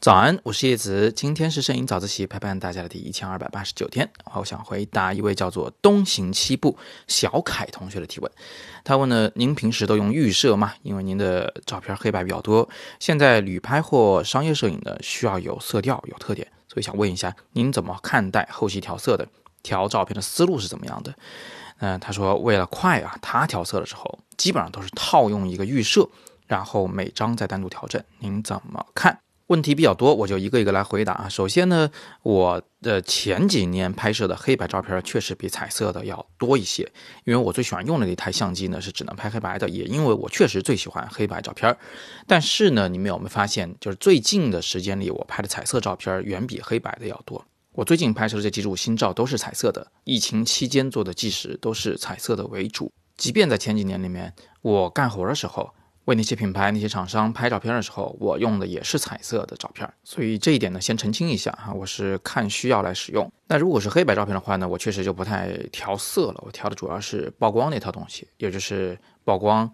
早安，我是叶子。今天是摄影早自习陪伴大家的第一千二百八十九天。我想回答一位叫做东行七步小凯同学的提问。他问呢，您平时都用预设吗？因为您的照片黑白比较多，现在旅拍或商业摄影呢需要有色调、有特点，所以想问一下，您怎么看待后期调色的？调照片的思路是怎么样的？嗯，他说为了快啊，他调色的时候基本上都是套用一个预设，然后每张再单独调整。您怎么看？问题比较多，我就一个一个来回答啊。首先呢，我的前几年拍摄的黑白照片确实比彩色的要多一些，因为我最喜欢用的那台相机呢是只能拍黑白的，也因为我确实最喜欢黑白照片。但是呢，你们有没有发现，就是最近的时间里，我拍的彩色照片远比黑白的要多。我最近拍摄的这几组新照都是彩色的，疫情期间做的纪实都是彩色的为主。即便在前几年里面，我干活的时候。为那些品牌、那些厂商拍照片的时候，我用的也是彩色的照片，所以这一点呢，先澄清一下哈，我是看需要来使用。那如果是黑白照片的话呢，我确实就不太调色了，我调的主要是曝光那套东西，也就是曝光、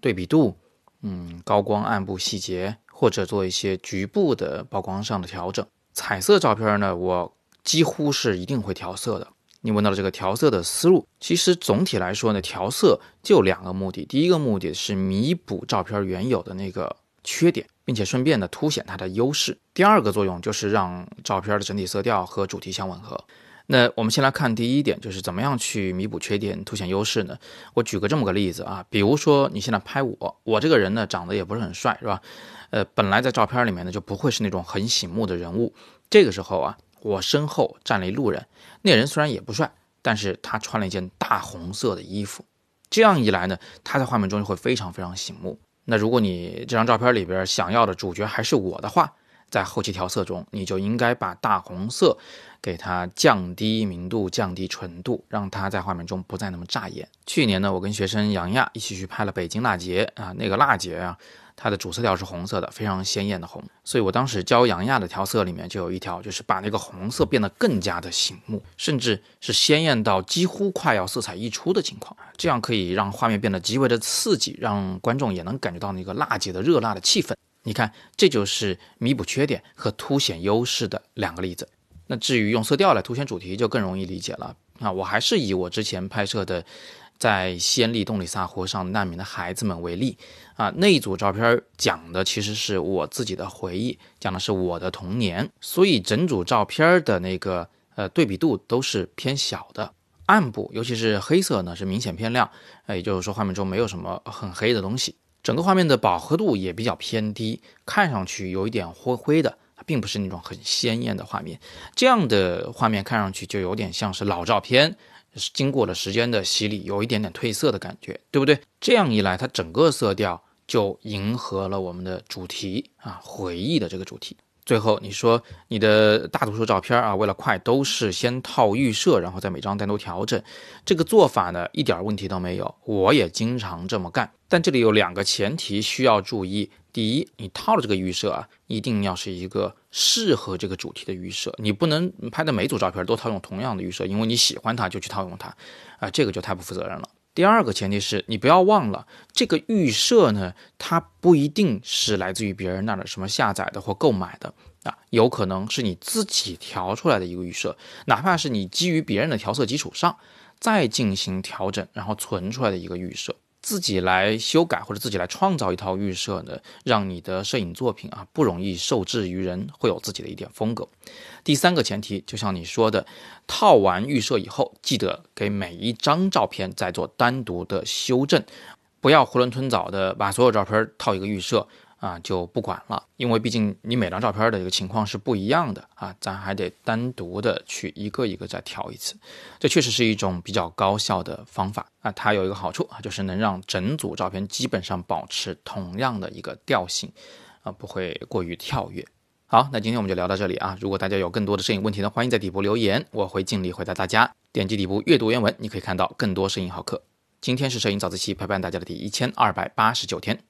对比度、嗯，高光、暗部细节，或者做一些局部的曝光上的调整。彩色照片呢，我几乎是一定会调色的。你问到了这个调色的思路，其实总体来说呢，调色就两个目的。第一个目的是弥补照片原有的那个缺点，并且顺便呢凸显它的优势。第二个作用就是让照片的整体色调和主题相吻合。那我们先来看第一点，就是怎么样去弥补缺点、凸显优势呢？我举个这么个例子啊，比如说你现在拍我，我这个人呢长得也不是很帅，是吧？呃，本来在照片里面呢就不会是那种很醒目的人物，这个时候啊。我身后站了一路人，那人虽然也不帅，但是他穿了一件大红色的衣服，这样一来呢，他在画面中就会非常非常醒目。那如果你这张照片里边想要的主角还是我的话，在后期调色中，你就应该把大红色给它降低明度、降低纯度，让它在画面中不再那么扎眼。去年呢，我跟学生杨亚一起去拍了北京蜡节啊，那个蜡节啊。它的主色调是红色的，非常鲜艳的红，所以我当时教杨亚的调色里面就有一条，就是把那个红色变得更加的醒目，甚至是鲜艳到几乎快要色彩溢出的情况，这样可以让画面变得极为的刺激，让观众也能感觉到那个辣姐的热辣的气氛。你看，这就是弥补缺点和凸显优势的两个例子。那至于用色调来凸显主题，就更容易理解了啊。我还是以我之前拍摄的。在先例洞里萨湖上难民的孩子们为例，啊，那一组照片讲的其实是我自己的回忆，讲的是我的童年，所以整组照片的那个呃对比度都是偏小的，暗部尤其是黑色呢是明显偏亮，呃，也就是说画面中没有什么很黑的东西，整个画面的饱和度也比较偏低，看上去有一点灰灰的，并不是那种很鲜艳的画面，这样的画面看上去就有点像是老照片。是经过了时间的洗礼，有一点点褪色的感觉，对不对？这样一来，它整个色调就迎合了我们的主题啊，回忆的这个主题。最后，你说你的大多数照片啊，为了快，都是先套预设，然后再每张单独调整。这个做法呢，一点问题都没有，我也经常这么干。但这里有两个前提需要注意。第一，你套的这个预设啊，一定要是一个适合这个主题的预设，你不能拍的每组照片都套用同样的预设，因为你喜欢它就去套用它，啊，这个就太不负责任了。第二个前提是你不要忘了，这个预设呢，它不一定是来自于别人那的什么下载的或购买的啊，有可能是你自己调出来的一个预设，哪怕是你基于别人的调色基础上再进行调整，然后存出来的一个预设。自己来修改或者自己来创造一套预设呢，让你的摄影作品啊不容易受制于人，会有自己的一点风格。第三个前提，就像你说的，套完预设以后，记得给每一张照片再做单独的修正，不要囫囵吞枣的把所有照片套一个预设。啊，就不管了，因为毕竟你每张照片的一个情况是不一样的啊，咱还得单独的去一个一个再调一次，这确实是一种比较高效的方法啊。它有一个好处啊，就是能让整组照片基本上保持同样的一个调性啊，不会过于跳跃。好，那今天我们就聊到这里啊。如果大家有更多的摄影问题呢，欢迎在底部留言，我会尽力回答大家。点击底部阅读原文，你可以看到更多摄影好课。今天是摄影早自习陪伴大家的第一千二百八十九天。